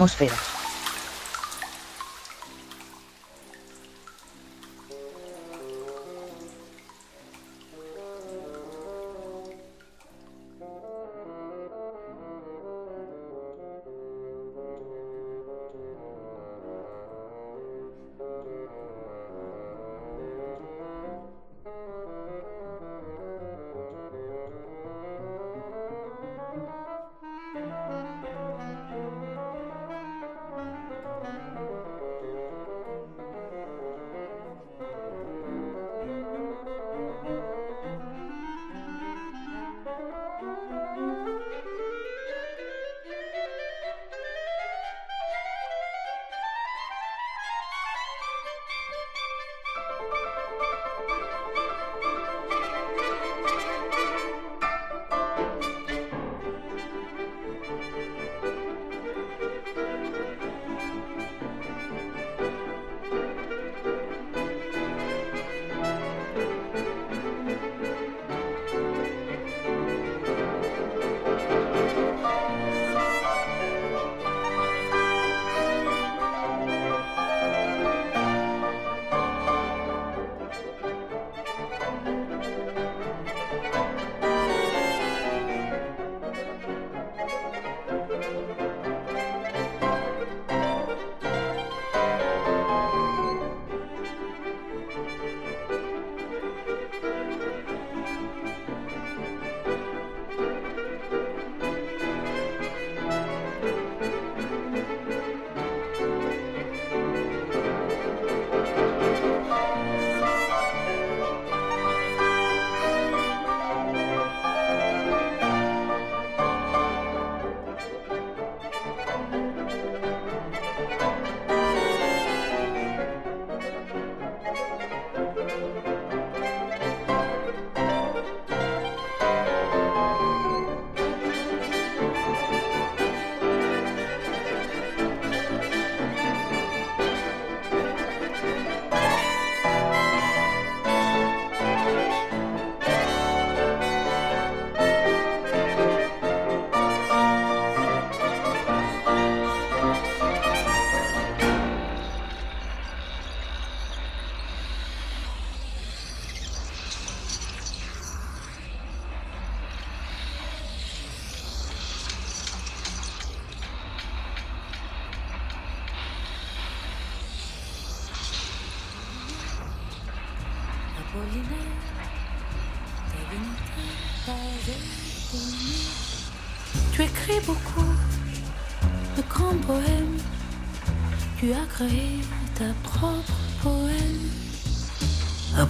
atmósfera.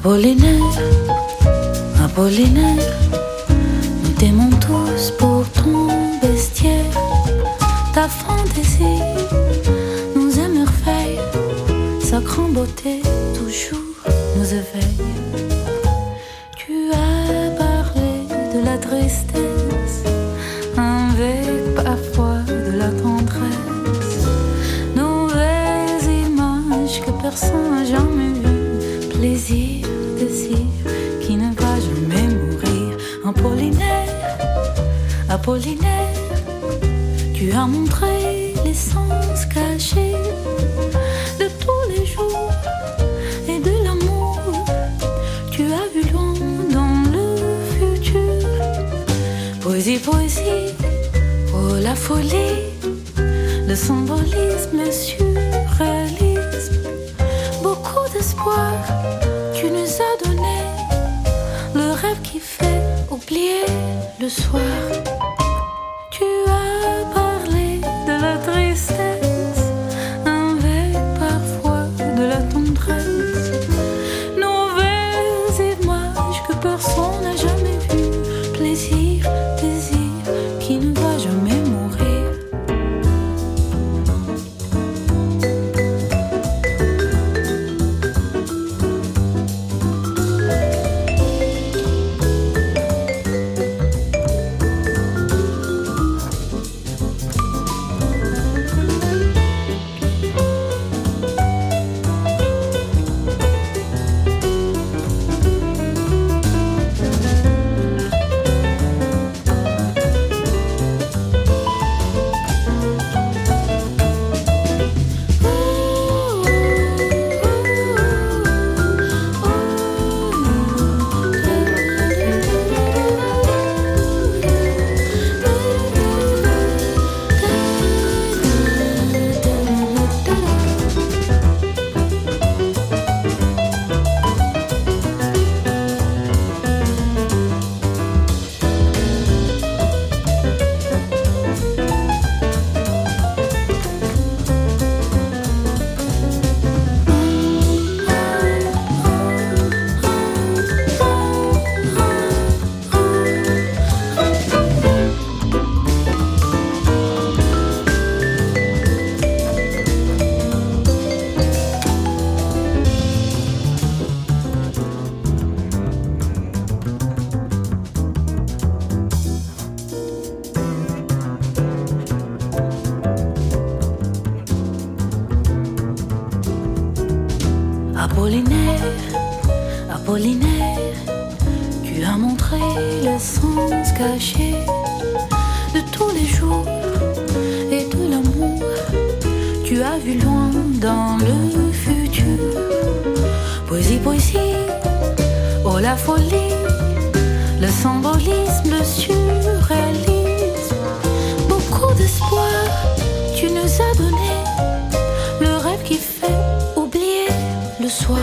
Apollinaire, Apollinaire, nous t'aimons tous pour ton bestiaire. Ta fantaisie nous émerveille, sa grande beauté toujours nous éveille. Tu as parlé de la tristesse avec parfois de la tendresse. Nouvelles images que personne n'a jamais Apollinaire, tu as montré les sens cachés de tous les jours et de l'amour. Tu as vu loin dans le futur. Poésie, poésie, oh la folie, le symbolisme, le surréalisme. Beaucoup d'espoir, tu nous as donné le rêve qui fait oublier le soir. Tu as vu loin dans le futur. Poésie, poésie, oh la folie, le symbolisme, le surréalisme. Beaucoup d'espoir, tu nous as donné le rêve qui fait oublier le soir.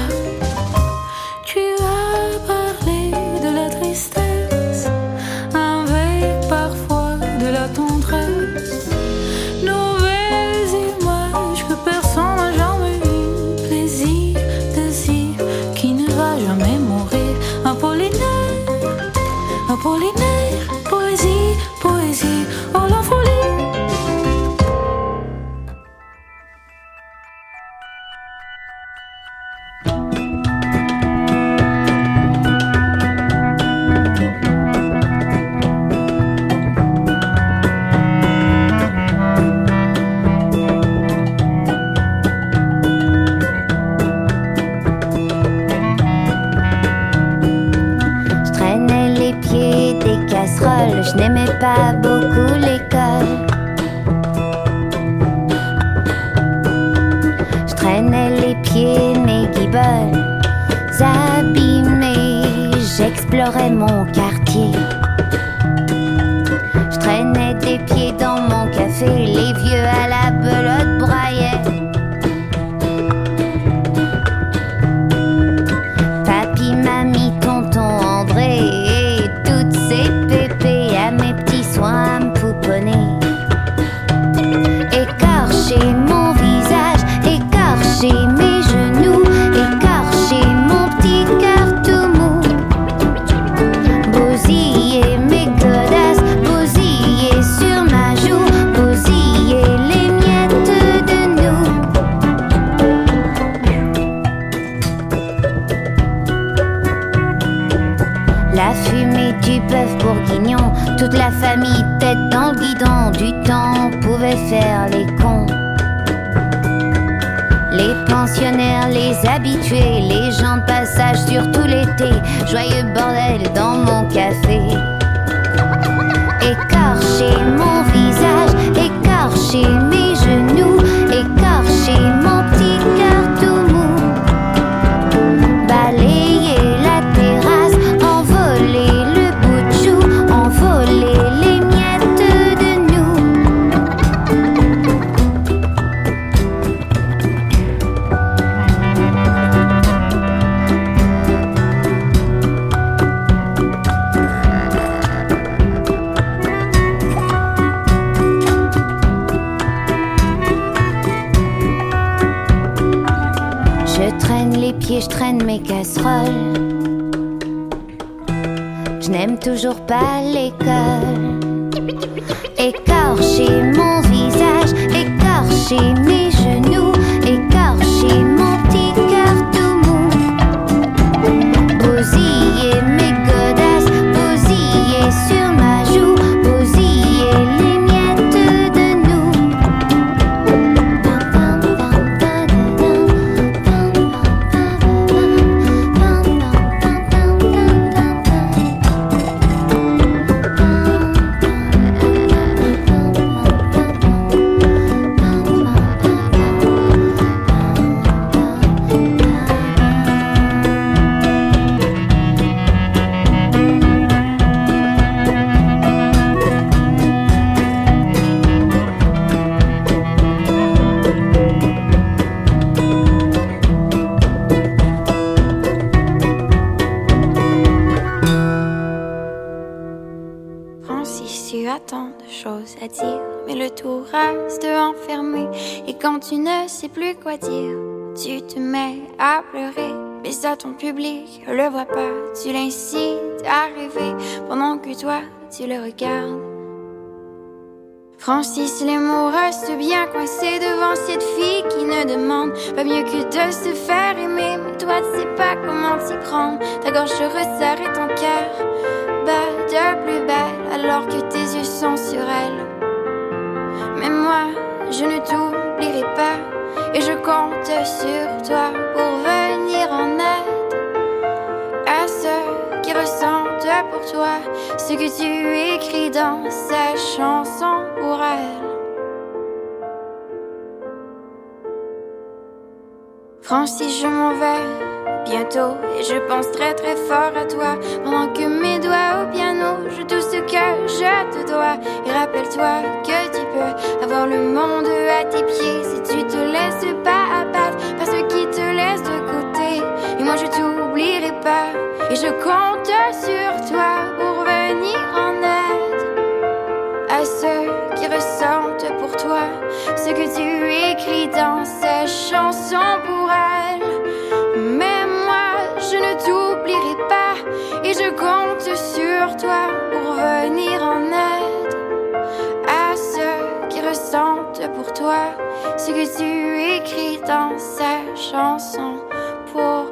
casseroles. Je n'aime toujours pas l'école. Écorcher mon visage, écorcher mon ton public le voit pas, tu l'incites à rêver pendant que toi tu le regardes. Francis, les mots restent bien coincés devant cette fille qui ne demande pas mieux que de se faire aimer. Mais toi, tu sais pas comment t'y prendre. Ta gorge se resserre et ton cœur bat de plus belle alors que tes yeux sont sur elle. Mais moi, je ne je compte sur toi pour venir en aide ressentent pour toi, ce que tu écris dans ces chansons pour elle. Francis, je m'en vais bientôt et je pense très très fort à toi pendant que mes doigts au piano jouent tout ce que je te dois. Et rappelle-toi que tu peux avoir le monde à tes pieds si tu te laisses pas je compte sur toi pour venir en aide à ceux qui ressentent pour toi ce que tu écris dans ces chansons pour elle. Mais moi je ne t'oublierai pas et je compte sur toi pour venir en aide à ceux qui ressentent pour toi ce que tu écris dans ces chansons pour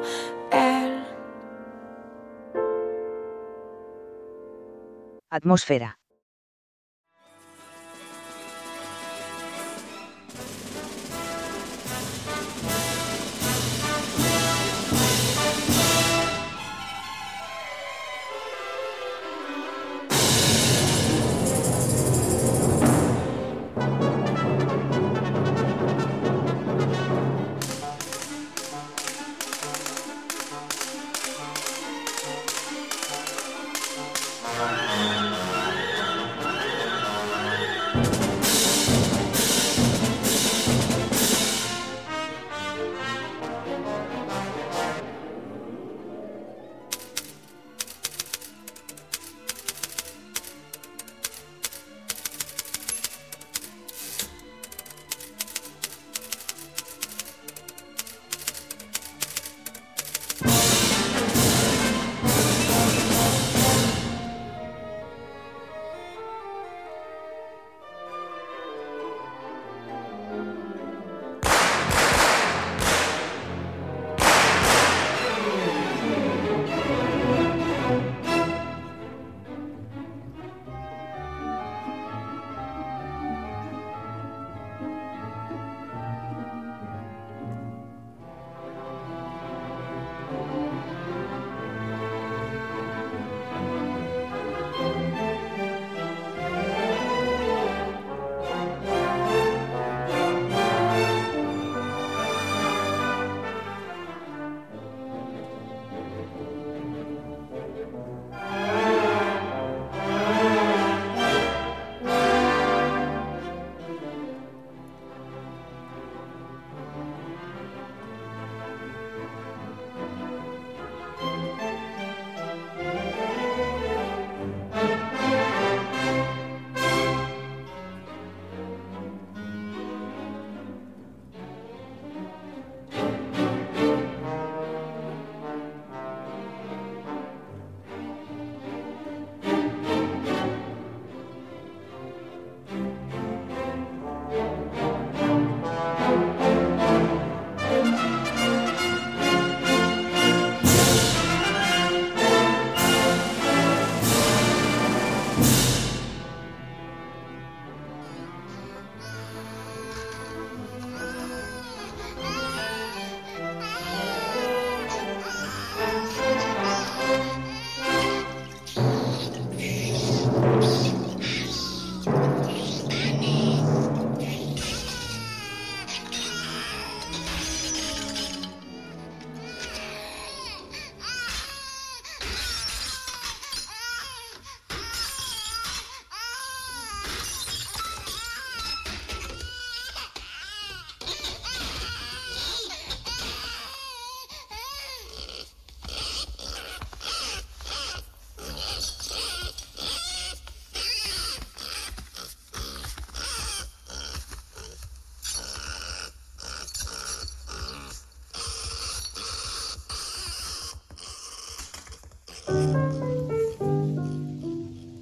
Atmósfera.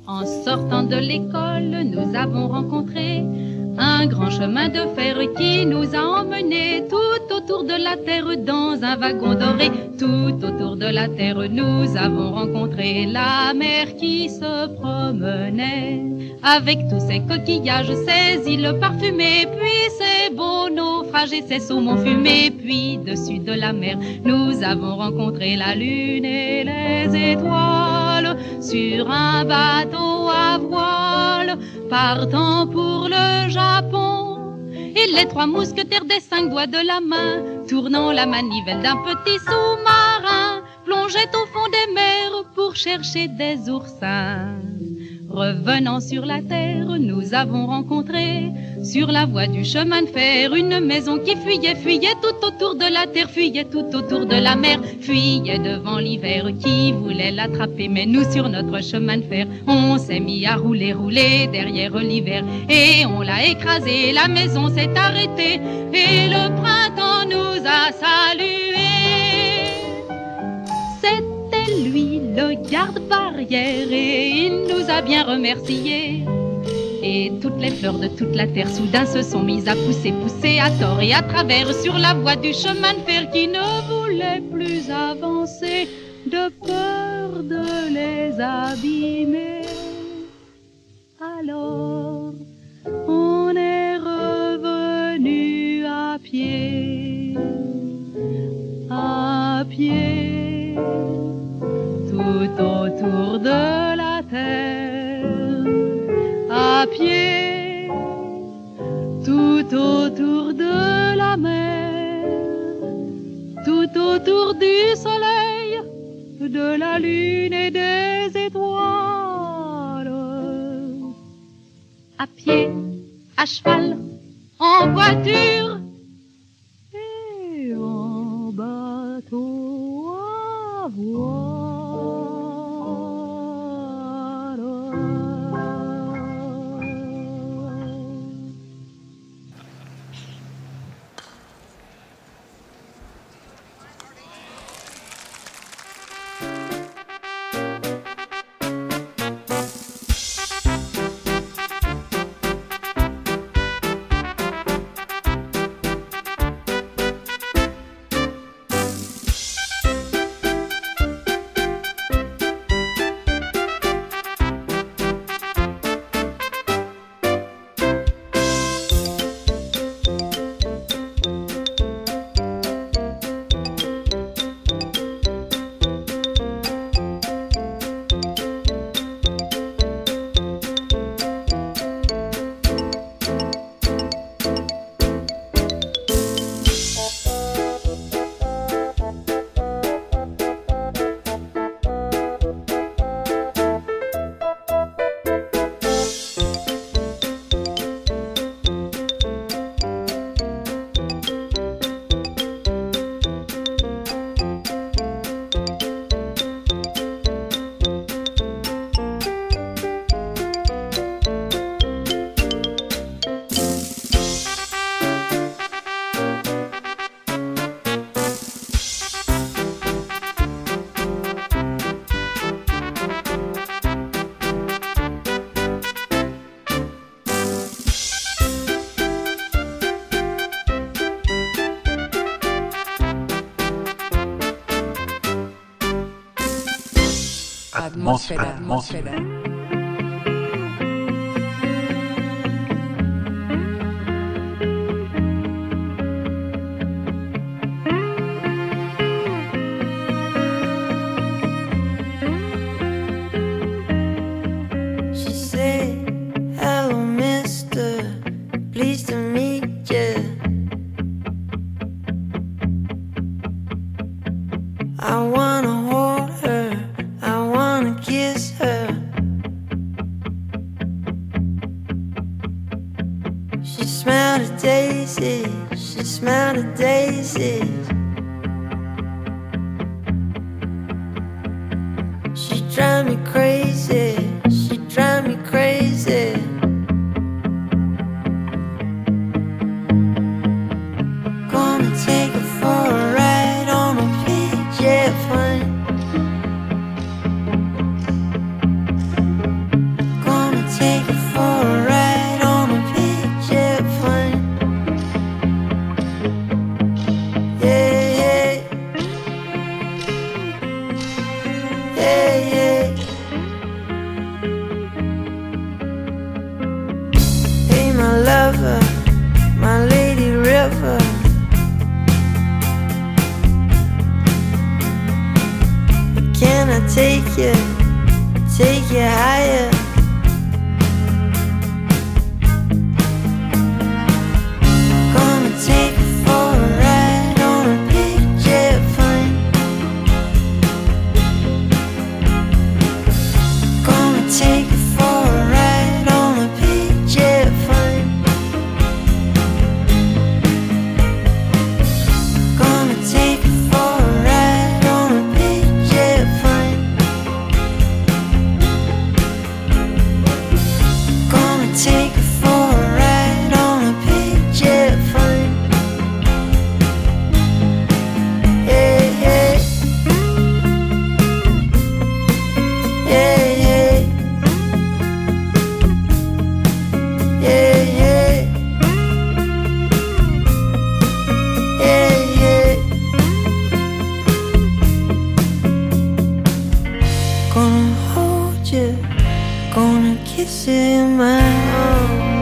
En sortant de l'école, nous avons rencontré un grand chemin de fer qui nous a emmenés tout autour de la terre dans un wagon doré. Tout autour de la terre, nous avons rencontré la mer qui se promenait avec tous ses coquillages, ses îles parfumées, puis et ses saumons fumés. Puis dessus de la mer, nous avons rencontré la lune et les étoiles. sur un bateau à voile, partant pour le Japon. Et les trois mousquetaires des cinq doigts de la main, tournant la manivelle d'un petit sous-marin, plongeaient au fond des mers pour chercher des oursins. Revenant sur la terre, nous avons rencontré sur la voie du chemin de fer une maison qui fuyait, fuyait tout autour de la terre, fuyait tout autour de la mer, fuyait devant l'hiver qui voulait l'attraper. Mais nous, sur notre chemin de fer, on s'est mis à rouler, rouler derrière l'hiver et on l'a écrasé. La maison s'est arrêtée et le printemps nous a salués. Garde-barrière, et il nous a bien remerciés. Et toutes les fleurs de toute la terre soudain se sont mises à pousser, pousser à tort et à travers sur la voie du chemin de fer qui ne voulait plus avancer de peur de les abîmer. Alors, on est revenu à pied, à pied, autour de la terre, à pied, tout autour de la mer, tout autour du soleil, de la lune et des étoiles. À pied, à cheval, en voiture Atmósfera. Atmósfera. see my home.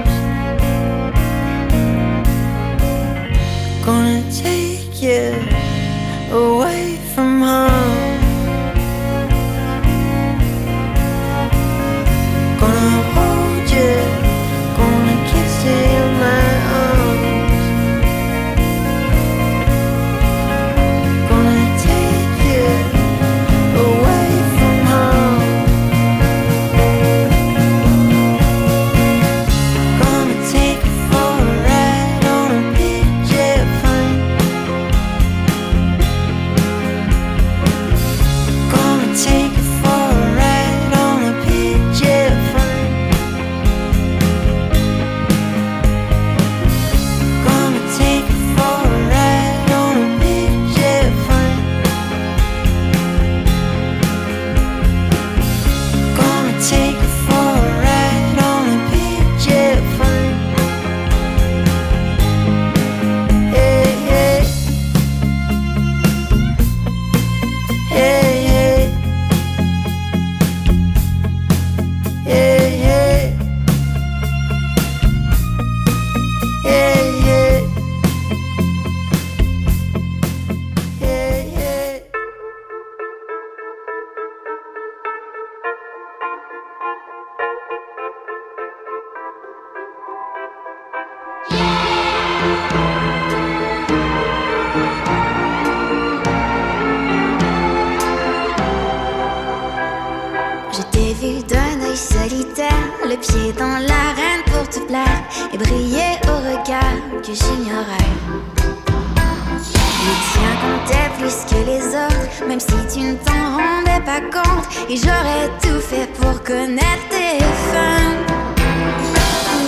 même si tu ne t'en rendais pas compte. Et j'aurais tout fait pour connaître tes fins.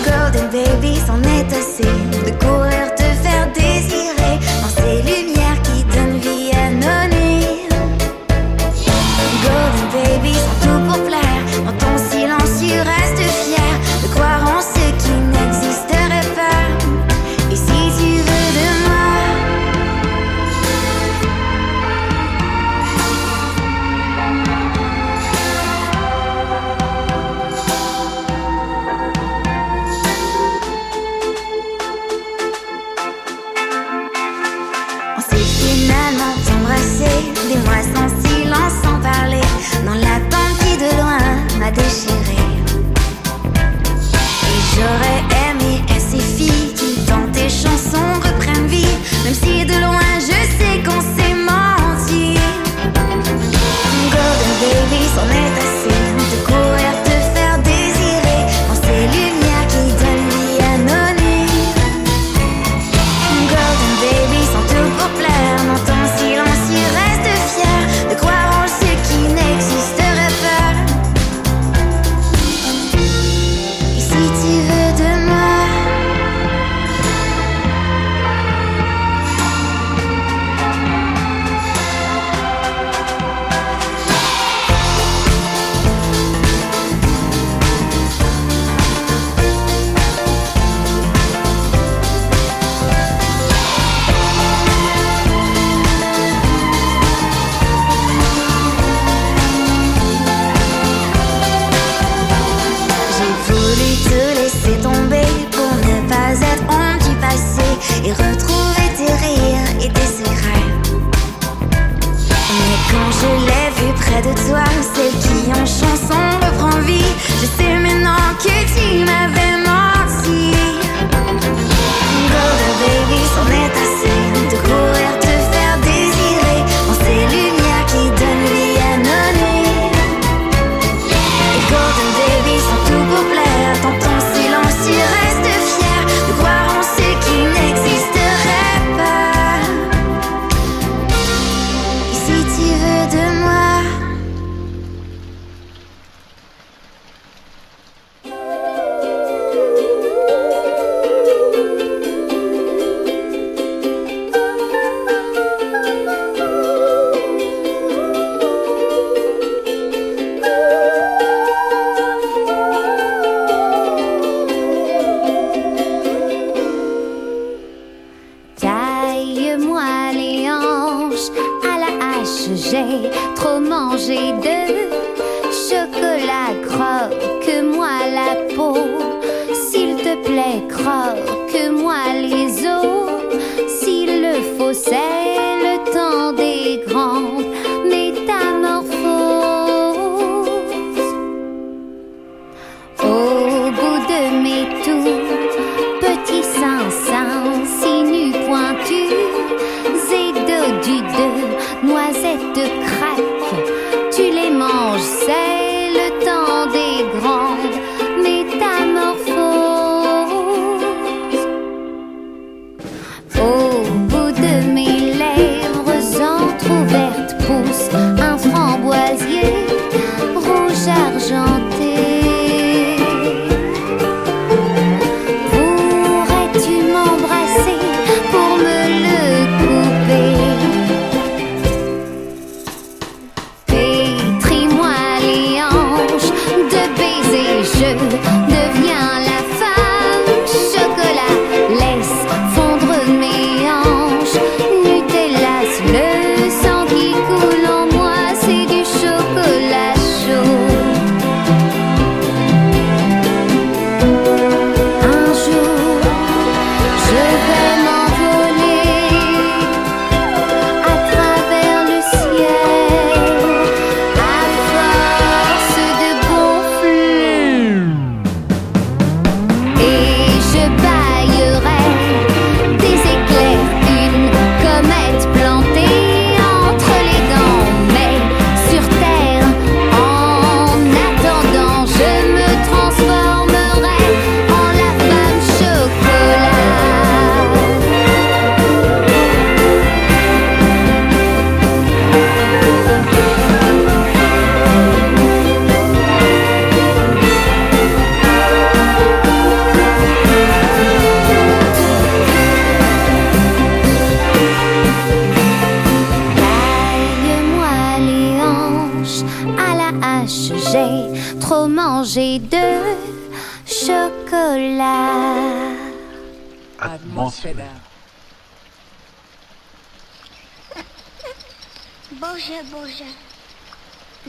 Golden Baby, c'en est assez de courir, te faire désir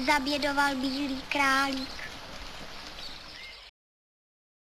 zabědoval bílý králík.